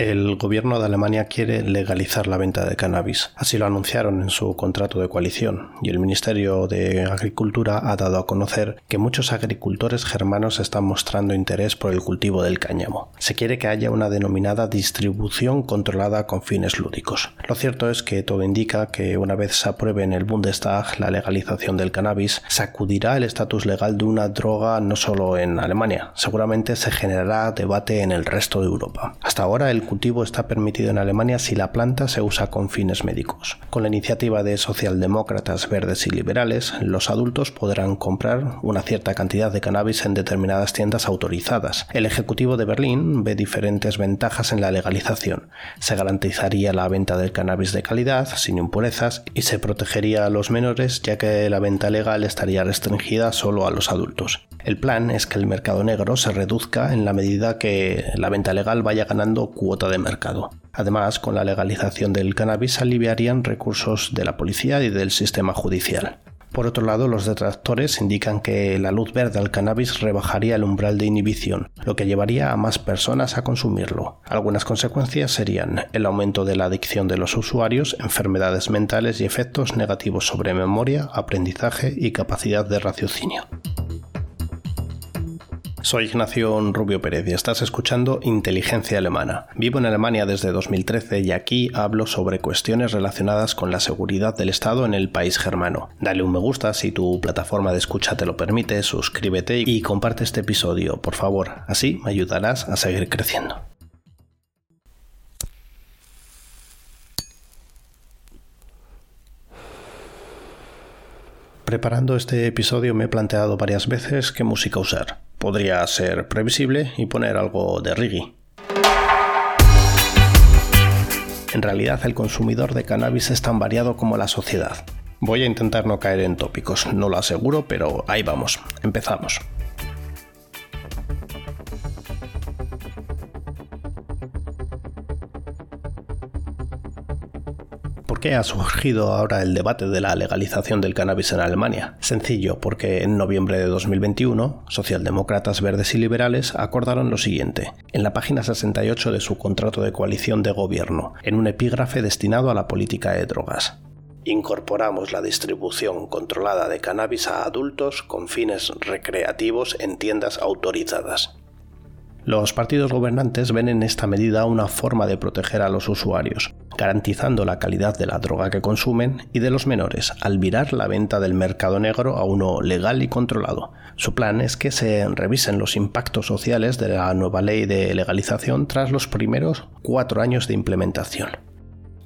El gobierno de Alemania quiere legalizar la venta de cannabis. Así lo anunciaron en su contrato de coalición, y el Ministerio de Agricultura ha dado a conocer que muchos agricultores germanos están mostrando interés por el cultivo del cáñamo. Se quiere que haya una denominada distribución controlada con fines lúdicos. Lo cierto es que todo indica que una vez se apruebe en el Bundestag la legalización del cannabis, sacudirá el estatus legal de una droga no solo en Alemania, seguramente se generará debate en el resto de Europa. Hasta ahora el cultivo está permitido en Alemania si la planta se usa con fines médicos. Con la iniciativa de socialdemócratas verdes y liberales, los adultos podrán comprar una cierta cantidad de cannabis en determinadas tiendas autorizadas. El Ejecutivo de Berlín ve diferentes ventajas en la legalización. Se garantizaría la venta del cannabis de calidad, sin impurezas, y se protegería a los menores ya que la venta legal estaría restringida solo a los adultos. El plan es que el mercado negro se reduzca en la medida que la venta legal vaya ganando de mercado. Además, con la legalización del cannabis aliviarían recursos de la policía y del sistema judicial. Por otro lado, los detractores indican que la luz verde al cannabis rebajaría el umbral de inhibición, lo que llevaría a más personas a consumirlo. Algunas consecuencias serían el aumento de la adicción de los usuarios, enfermedades mentales y efectos negativos sobre memoria, aprendizaje y capacidad de raciocinio. Soy Ignacio Rubio Pérez y estás escuchando Inteligencia Alemana. Vivo en Alemania desde 2013 y aquí hablo sobre cuestiones relacionadas con la seguridad del Estado en el país germano. Dale un me gusta si tu plataforma de escucha te lo permite, suscríbete y comparte este episodio, por favor. Así me ayudarás a seguir creciendo. Preparando este episodio me he planteado varias veces qué música usar podría ser previsible y poner algo de reggae. En realidad el consumidor de cannabis es tan variado como la sociedad. Voy a intentar no caer en tópicos, no lo aseguro, pero ahí vamos, empezamos. ¿Por qué ha surgido ahora el debate de la legalización del cannabis en Alemania? Sencillo, porque en noviembre de 2021, socialdemócratas verdes y liberales acordaron lo siguiente, en la página 68 de su contrato de coalición de gobierno, en un epígrafe destinado a la política de drogas. Incorporamos la distribución controlada de cannabis a adultos con fines recreativos en tiendas autorizadas. Los partidos gobernantes ven en esta medida una forma de proteger a los usuarios, garantizando la calidad de la droga que consumen y de los menores, al virar la venta del mercado negro a uno legal y controlado. Su plan es que se revisen los impactos sociales de la nueva ley de legalización tras los primeros cuatro años de implementación.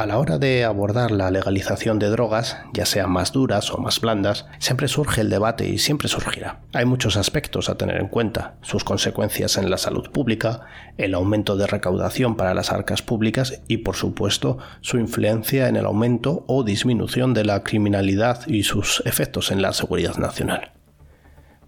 A la hora de abordar la legalización de drogas, ya sean más duras o más blandas, siempre surge el debate y siempre surgirá. Hay muchos aspectos a tener en cuenta, sus consecuencias en la salud pública, el aumento de recaudación para las arcas públicas y, por supuesto, su influencia en el aumento o disminución de la criminalidad y sus efectos en la seguridad nacional.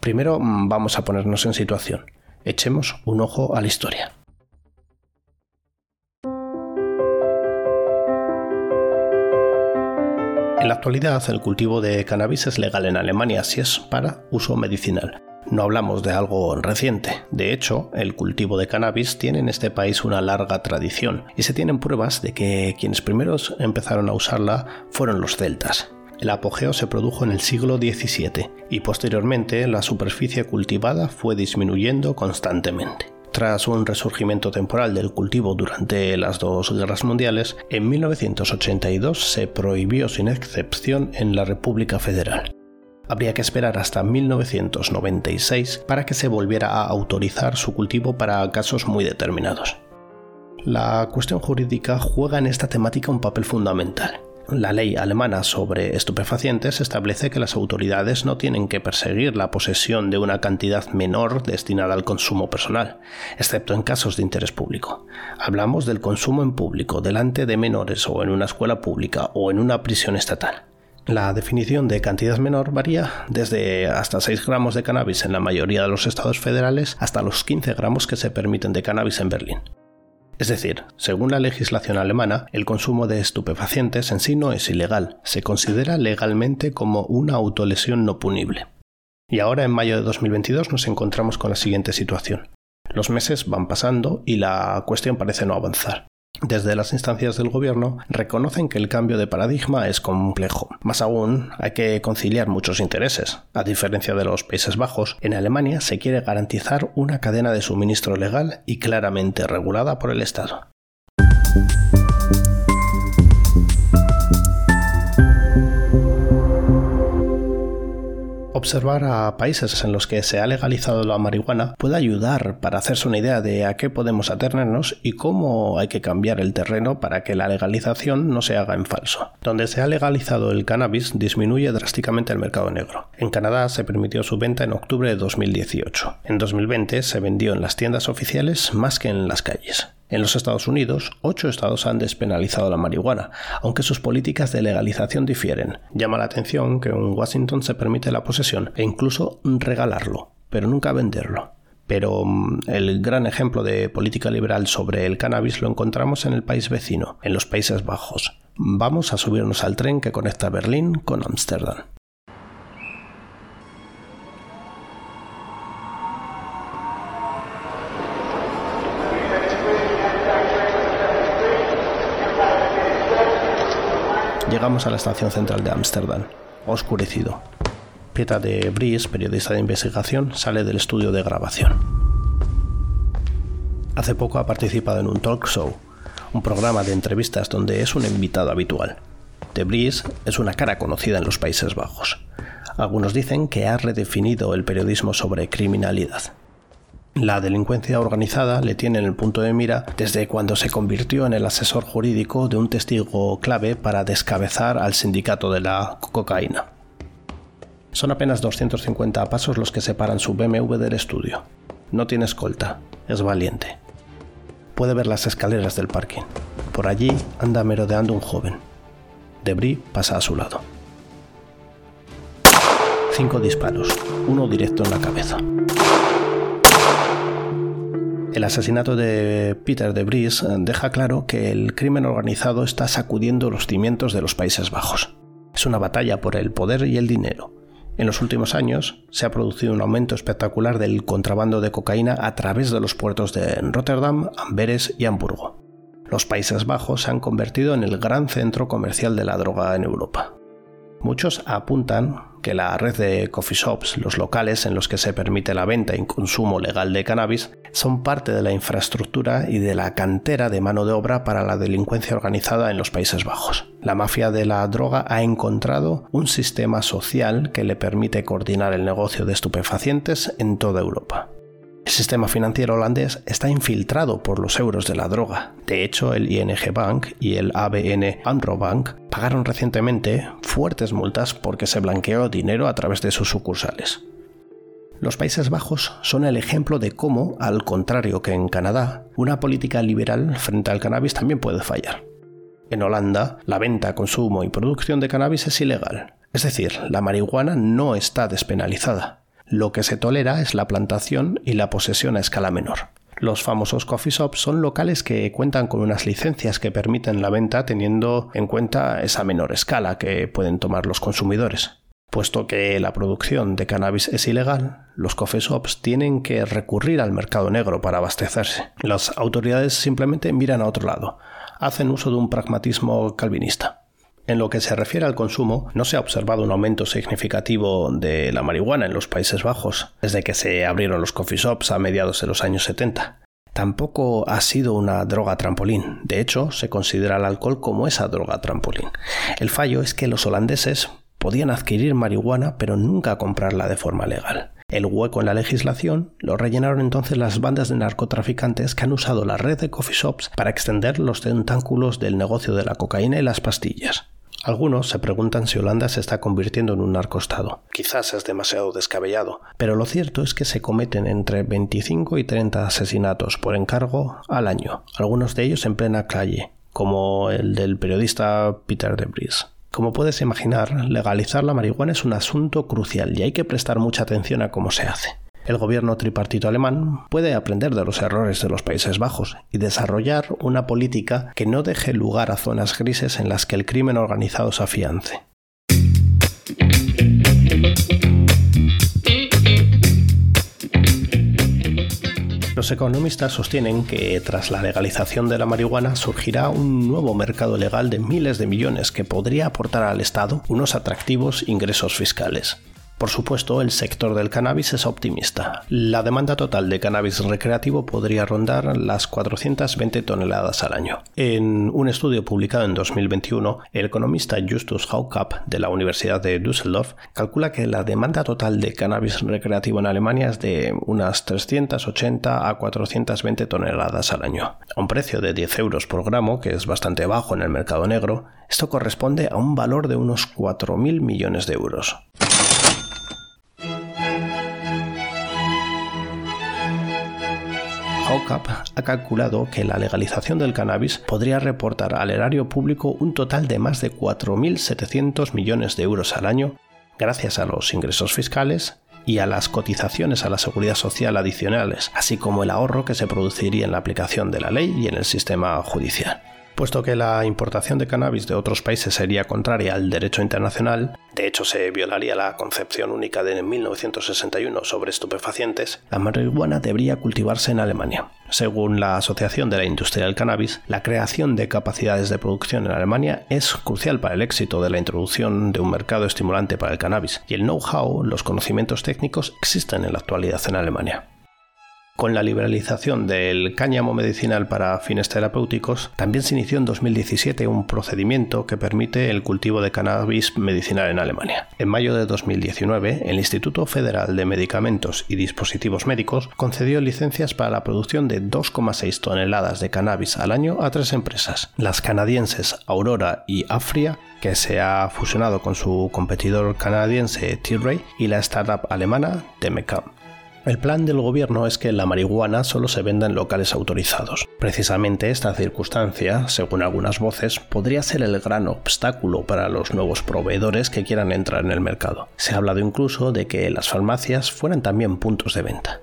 Primero mm, vamos a ponernos en situación. Echemos un ojo a la historia. En la actualidad, el cultivo de cannabis es legal en Alemania si es para uso medicinal. No hablamos de algo reciente. De hecho, el cultivo de cannabis tiene en este país una larga tradición y se tienen pruebas de que quienes primeros empezaron a usarla fueron los celtas. El apogeo se produjo en el siglo XVII y posteriormente la superficie cultivada fue disminuyendo constantemente. Tras un resurgimiento temporal del cultivo durante las dos guerras mundiales, en 1982 se prohibió sin excepción en la República Federal. Habría que esperar hasta 1996 para que se volviera a autorizar su cultivo para casos muy determinados. La cuestión jurídica juega en esta temática un papel fundamental la ley alemana sobre estupefacientes establece que las autoridades no tienen que perseguir la posesión de una cantidad menor destinada al consumo personal, excepto en casos de interés público. Hablamos del consumo en público, delante de menores o en una escuela pública o en una prisión estatal. La definición de cantidad menor varía desde hasta 6 gramos de cannabis en la mayoría de los estados federales hasta los 15 gramos que se permiten de cannabis en Berlín. Es decir, según la legislación alemana, el consumo de estupefacientes en sí no es ilegal, se considera legalmente como una autolesión no punible. Y ahora, en mayo de 2022, nos encontramos con la siguiente situación. Los meses van pasando y la cuestión parece no avanzar. Desde las instancias del gobierno reconocen que el cambio de paradigma es complejo. Más aún, hay que conciliar muchos intereses. A diferencia de los Países Bajos, en Alemania se quiere garantizar una cadena de suministro legal y claramente regulada por el Estado. Observar a países en los que se ha legalizado la marihuana puede ayudar para hacerse una idea de a qué podemos atenernos y cómo hay que cambiar el terreno para que la legalización no se haga en falso. Donde se ha legalizado el cannabis disminuye drásticamente el mercado negro. En Canadá se permitió su venta en octubre de 2018. En 2020 se vendió en las tiendas oficiales más que en las calles. En los Estados Unidos, ocho estados han despenalizado la marihuana, aunque sus políticas de legalización difieren. Llama la atención que en Washington se permite la posesión e incluso regalarlo, pero nunca venderlo. Pero mm, el gran ejemplo de política liberal sobre el cannabis lo encontramos en el país vecino, en los Países Bajos. Vamos a subirnos al tren que conecta Berlín con Ámsterdam. Llegamos a la estación central de Ámsterdam, oscurecido. Petra de Vries, periodista de investigación, sale del estudio de grabación. Hace poco ha participado en un talk show, un programa de entrevistas donde es un invitado habitual. De Vries es una cara conocida en los Países Bajos. Algunos dicen que ha redefinido el periodismo sobre criminalidad. La delincuencia organizada le tiene en el punto de mira desde cuando se convirtió en el asesor jurídico de un testigo clave para descabezar al sindicato de la cocaína. Son apenas 250 pasos los que separan su BMW del estudio. No tiene escolta, es valiente. Puede ver las escaleras del parking. Por allí anda merodeando un joven. Debris pasa a su lado. Cinco disparos, uno directo en la cabeza. El asesinato de Peter de Vries deja claro que el crimen organizado está sacudiendo los cimientos de los Países Bajos. Es una batalla por el poder y el dinero. En los últimos años se ha producido un aumento espectacular del contrabando de cocaína a través de los puertos de Rotterdam, Amberes y Hamburgo. Los Países Bajos se han convertido en el gran centro comercial de la droga en Europa. Muchos apuntan que la red de coffee shops, los locales en los que se permite la venta y consumo legal de cannabis, son parte de la infraestructura y de la cantera de mano de obra para la delincuencia organizada en los Países Bajos. La mafia de la droga ha encontrado un sistema social que le permite coordinar el negocio de estupefacientes en toda Europa. El sistema financiero holandés está infiltrado por los euros de la droga. De hecho, el ING Bank y el ABN AMRO Bank pagaron recientemente fuertes multas porque se blanqueó dinero a través de sus sucursales. Los Países Bajos son el ejemplo de cómo, al contrario que en Canadá, una política liberal frente al cannabis también puede fallar. En Holanda, la venta, consumo y producción de cannabis es ilegal, es decir, la marihuana no está despenalizada. Lo que se tolera es la plantación y la posesión a escala menor. Los famosos coffee shops son locales que cuentan con unas licencias que permiten la venta teniendo en cuenta esa menor escala que pueden tomar los consumidores. Puesto que la producción de cannabis es ilegal, los coffee shops tienen que recurrir al mercado negro para abastecerse. Las autoridades simplemente miran a otro lado, hacen uso de un pragmatismo calvinista. En lo que se refiere al consumo, no se ha observado un aumento significativo de la marihuana en los Países Bajos desde que se abrieron los coffee shops a mediados de los años 70. Tampoco ha sido una droga trampolín. De hecho, se considera el alcohol como esa droga trampolín. El fallo es que los holandeses podían adquirir marihuana pero nunca comprarla de forma legal. El hueco en la legislación lo rellenaron entonces las bandas de narcotraficantes que han usado la red de coffee shops para extender los tentáculos del negocio de la cocaína y las pastillas. Algunos se preguntan si Holanda se está convirtiendo en un narcostado. Quizás es demasiado descabellado, pero lo cierto es que se cometen entre 25 y 30 asesinatos por encargo al año, algunos de ellos en plena calle, como el del periodista Peter de Vries. Como puedes imaginar, legalizar la marihuana es un asunto crucial y hay que prestar mucha atención a cómo se hace el gobierno tripartito alemán puede aprender de los errores de los Países Bajos y desarrollar una política que no deje lugar a zonas grises en las que el crimen organizado se afiance. Los economistas sostienen que tras la legalización de la marihuana surgirá un nuevo mercado legal de miles de millones que podría aportar al Estado unos atractivos ingresos fiscales. Por supuesto, el sector del cannabis es optimista. La demanda total de cannabis recreativo podría rondar las 420 toneladas al año. En un estudio publicado en 2021, el economista Justus Haukapp de la Universidad de Düsseldorf calcula que la demanda total de cannabis recreativo en Alemania es de unas 380 a 420 toneladas al año. A un precio de 10 euros por gramo, que es bastante bajo en el mercado negro, esto corresponde a un valor de unos 4.000 millones de euros. OCAP ha calculado que la legalización del cannabis podría reportar al erario público un total de más de 4.700 millones de euros al año gracias a los ingresos fiscales y a las cotizaciones a la seguridad social adicionales, así como el ahorro que se produciría en la aplicación de la ley y en el sistema judicial. Puesto que la importación de cannabis de otros países sería contraria al derecho internacional, de hecho se violaría la concepción única de 1961 sobre estupefacientes, la marihuana debería cultivarse en Alemania. Según la Asociación de la Industria del Cannabis, la creación de capacidades de producción en Alemania es crucial para el éxito de la introducción de un mercado estimulante para el cannabis, y el know-how, los conocimientos técnicos existen en la actualidad en Alemania. Con la liberalización del cáñamo medicinal para fines terapéuticos, también se inició en 2017 un procedimiento que permite el cultivo de cannabis medicinal en Alemania. En mayo de 2019, el Instituto Federal de Medicamentos y Dispositivos Médicos concedió licencias para la producción de 2,6 toneladas de cannabis al año a tres empresas, las canadienses Aurora y Afria, que se ha fusionado con su competidor canadiense Tilray, y la startup alemana Temecam. El plan del gobierno es que la marihuana solo se venda en locales autorizados. Precisamente esta circunstancia, según algunas voces, podría ser el gran obstáculo para los nuevos proveedores que quieran entrar en el mercado. Se ha hablado incluso de que las farmacias fueran también puntos de venta.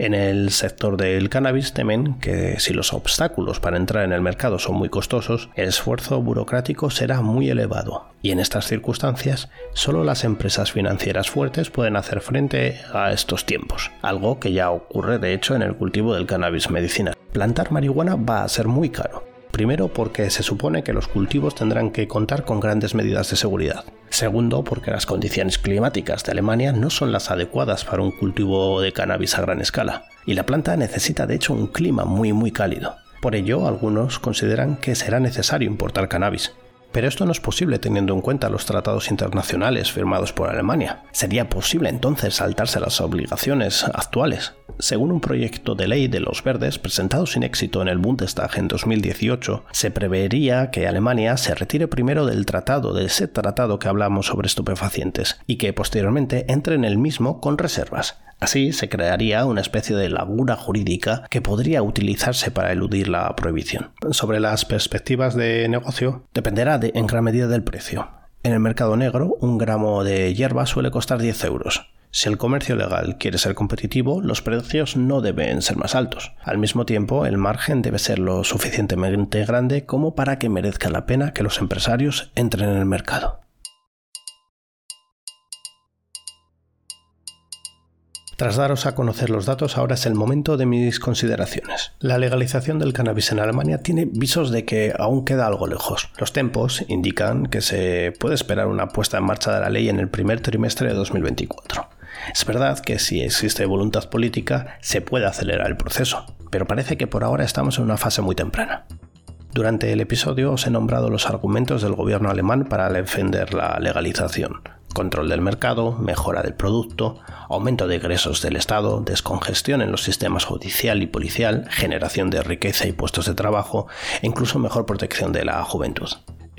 En el sector del cannabis temen que si los obstáculos para entrar en el mercado son muy costosos, el esfuerzo burocrático será muy elevado. Y en estas circunstancias, solo las empresas financieras fuertes pueden hacer frente a estos tiempos, algo que ya ocurre de hecho en el cultivo del cannabis medicinal. Plantar marihuana va a ser muy caro, Primero porque se supone que los cultivos tendrán que contar con grandes medidas de seguridad. Segundo porque las condiciones climáticas de Alemania no son las adecuadas para un cultivo de cannabis a gran escala. Y la planta necesita de hecho un clima muy muy cálido. Por ello, algunos consideran que será necesario importar cannabis. Pero esto no es posible teniendo en cuenta los tratados internacionales firmados por Alemania. ¿Sería posible entonces saltarse las obligaciones actuales? Según un proyecto de ley de los verdes presentado sin éxito en el Bundestag en 2018, se prevería que Alemania se retire primero del tratado, de ese tratado que hablamos sobre estupefacientes, y que posteriormente entre en el mismo con reservas. Así se crearía una especie de laguna jurídica que podría utilizarse para eludir la prohibición. Sobre las perspectivas de negocio, dependerá en gran medida del precio. En el mercado negro, un gramo de hierba suele costar 10 euros. Si el comercio legal quiere ser competitivo, los precios no deben ser más altos. Al mismo tiempo, el margen debe ser lo suficientemente grande como para que merezca la pena que los empresarios entren en el mercado. Tras daros a conocer los datos, ahora es el momento de mis consideraciones. La legalización del cannabis en Alemania tiene visos de que aún queda algo lejos. Los tempos indican que se puede esperar una puesta en marcha de la ley en el primer trimestre de 2024. Es verdad que si existe voluntad política se puede acelerar el proceso, pero parece que por ahora estamos en una fase muy temprana. Durante el episodio os he nombrado los argumentos del gobierno alemán para defender la legalización control del mercado, mejora del producto, aumento de ingresos del Estado, descongestión en los sistemas judicial y policial, generación de riqueza y puestos de trabajo e incluso mejor protección de la juventud.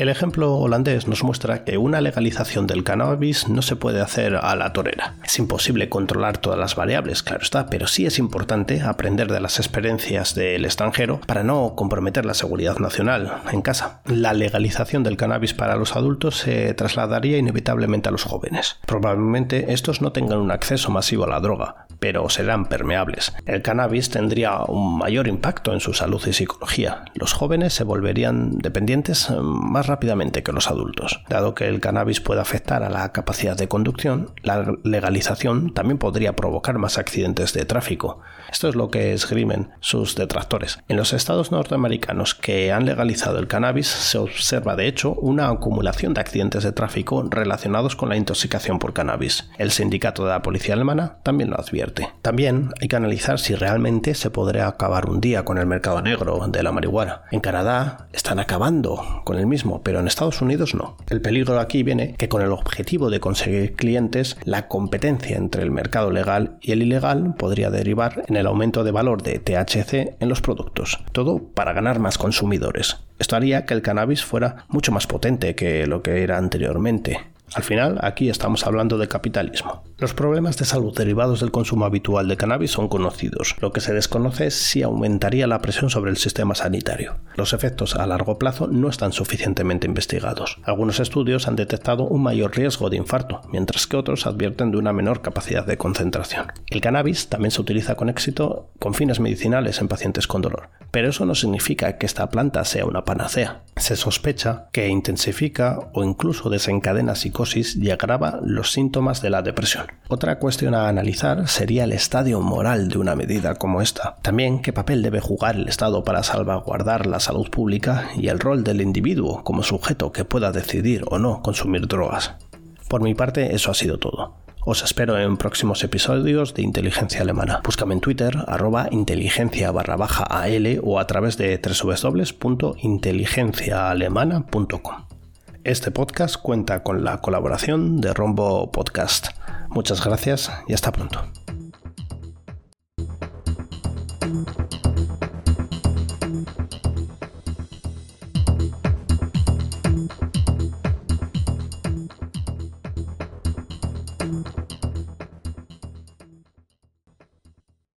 El ejemplo holandés nos muestra que una legalización del cannabis no se puede hacer a la torera. Es imposible controlar todas las variables, claro está, pero sí es importante aprender de las experiencias del extranjero para no comprometer la seguridad nacional en casa. La legalización del cannabis para los adultos se trasladaría inevitablemente a los jóvenes. Probablemente estos no tengan un acceso masivo a la droga, pero serán permeables. El cannabis tendría un mayor impacto en su salud y psicología. Los jóvenes se volverían dependientes más rápidamente que los adultos. Dado que el cannabis puede afectar a la capacidad de conducción, la legalización también podría provocar más accidentes de tráfico. Esto es lo que esgrimen sus detractores. En los estados norteamericanos que han legalizado el cannabis se observa de hecho una acumulación de accidentes de tráfico relacionados con la intoxicación por cannabis. El sindicato de la policía alemana también lo advierte. También hay que analizar si realmente se podrá acabar un día con el mercado negro de la marihuana. En Canadá están acabando con el mismo, pero en Estados Unidos no. El peligro aquí viene que con el objetivo de conseguir clientes, la competencia entre el mercado legal y el ilegal podría derivar en el aumento de valor de THC en los productos. Todo para ganar más consumidores. Esto haría que el cannabis fuera mucho más potente que lo que era anteriormente. Al final, aquí estamos hablando de capitalismo. Los problemas de salud derivados del consumo habitual de cannabis son conocidos. Lo que se desconoce es si aumentaría la presión sobre el sistema sanitario. Los efectos a largo plazo no están suficientemente investigados. Algunos estudios han detectado un mayor riesgo de infarto, mientras que otros advierten de una menor capacidad de concentración. El cannabis también se utiliza con éxito con fines medicinales en pacientes con dolor, pero eso no significa que esta planta sea una panacea. Se sospecha que intensifica o incluso desencadena psicosis y agrava los síntomas de la depresión. Otra cuestión a analizar sería el estadio moral de una medida como esta. También qué papel debe jugar el Estado para salvaguardar la salud pública y el rol del individuo como sujeto que pueda decidir o no consumir drogas. Por mi parte, eso ha sido todo. Os espero en próximos episodios de Inteligencia Alemana. Búscame en Twitter, arroba inteligencia barra baja o a través de www.inteligenciaalemana.com. Este podcast cuenta con la colaboración de Rombo Podcast. Muchas gracias y hasta pronto.